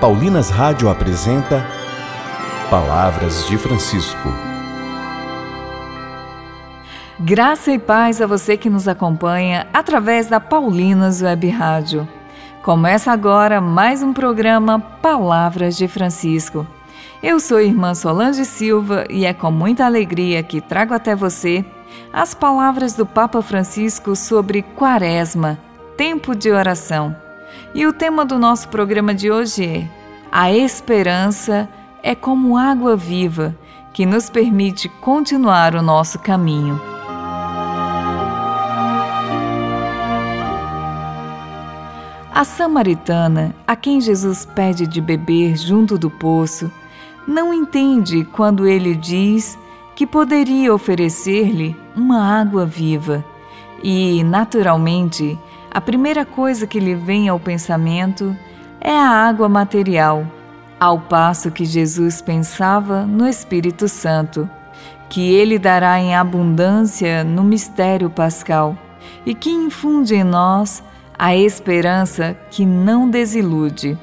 Paulinas Rádio apresenta Palavras de Francisco. Graça e paz a você que nos acompanha através da Paulinas Web Rádio. Começa agora mais um programa Palavras de Francisco. Eu sou irmã Solange Silva e é com muita alegria que trago até você as palavras do Papa Francisco sobre Quaresma, tempo de oração. E o tema do nosso programa de hoje é: A esperança é como água viva que nos permite continuar o nosso caminho. A samaritana, a quem Jesus pede de beber junto do poço, não entende quando ele diz que poderia oferecer-lhe uma água viva e, naturalmente, a primeira coisa que lhe vem ao pensamento é a água material, ao passo que Jesus pensava no Espírito Santo, que ele dará em abundância no mistério pascal e que infunde em nós a esperança que não desilude.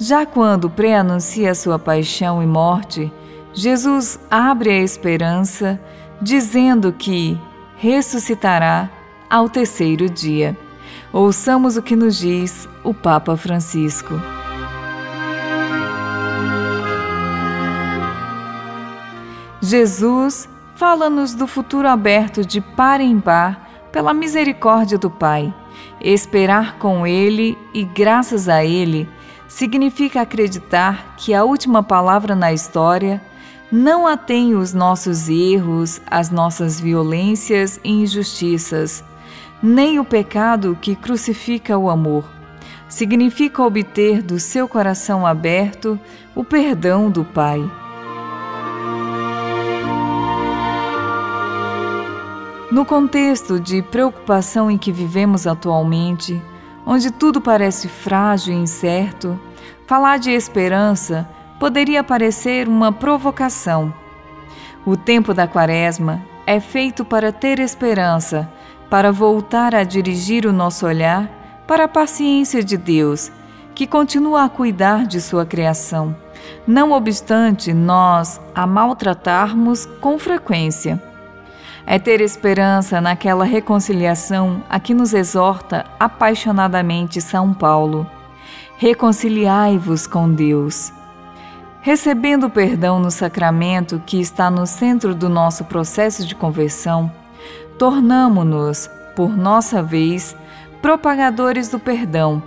Já quando preanuncia sua paixão e morte, Jesus abre a esperança, dizendo que ressuscitará ao terceiro dia. Ouçamos o que nos diz o Papa Francisco. Jesus fala-nos do futuro aberto de par em par pela misericórdia do Pai. Esperar com Ele e graças a Ele significa acreditar que a última palavra na história não a tem os nossos erros, as nossas violências e injustiças nem o pecado que crucifica o amor. Significa obter do seu coração aberto o perdão do Pai. No contexto de preocupação em que vivemos atualmente, onde tudo parece frágil e incerto, falar de esperança poderia parecer uma provocação. O tempo da Quaresma é feito para ter esperança para voltar a dirigir o nosso olhar para a paciência de Deus, que continua a cuidar de sua criação, não obstante nós a maltratarmos com frequência. É ter esperança naquela reconciliação a que nos exorta apaixonadamente São Paulo. Reconciliai-vos com Deus. Recebendo o perdão no sacramento que está no centro do nosso processo de conversão, tornamo-nos, por nossa vez, propagadores do perdão.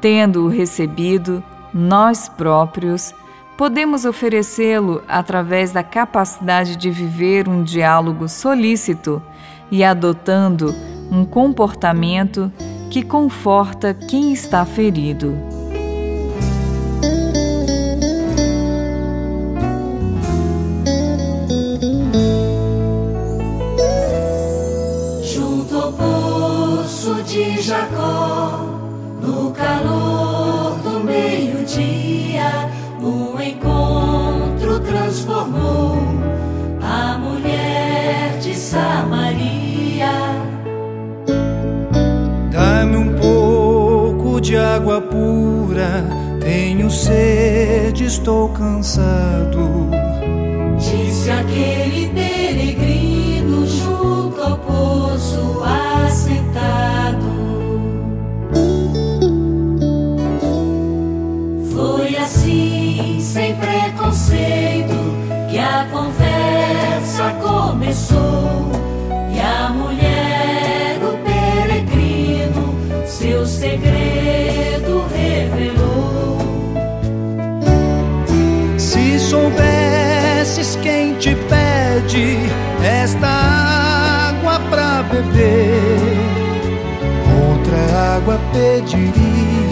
Tendo-o recebido, nós próprios podemos oferecê-lo através da capacidade de viver um diálogo solícito e adotando um comportamento que conforta quem está ferido. Jacó, no calor do meio-dia, o encontro transformou a mulher de Samaria. Dá-me um pouco de água pura, tenho sede, estou cansado. Disse aquele peregrino assentado. sem preconceito que a conversa começou e a mulher, o peregrino, seu segredo revelou. Se soubesses quem te pede esta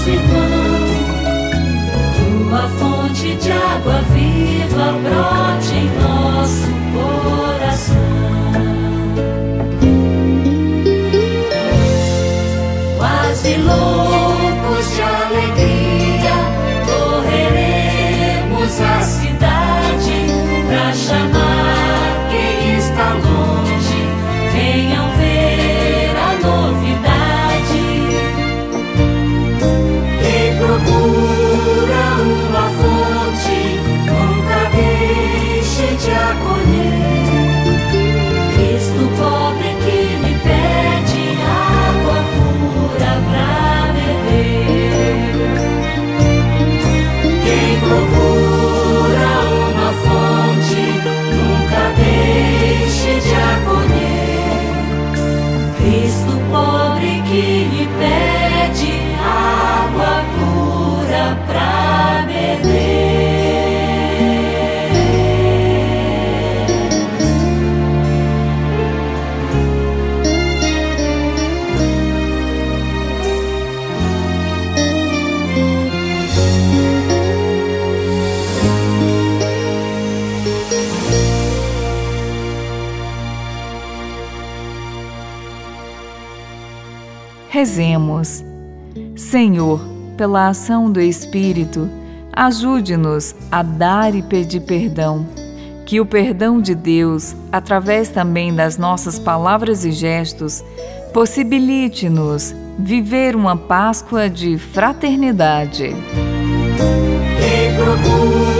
Assim. mansidão. Tua fonte de água viva brote em nosso coração. Quase louco. Rezemos. Senhor, pela ação do Espírito, ajude-nos a dar e pedir perdão. Que o perdão de Deus, através também das nossas palavras e gestos, possibilite-nos viver uma Páscoa de fraternidade. Quem procura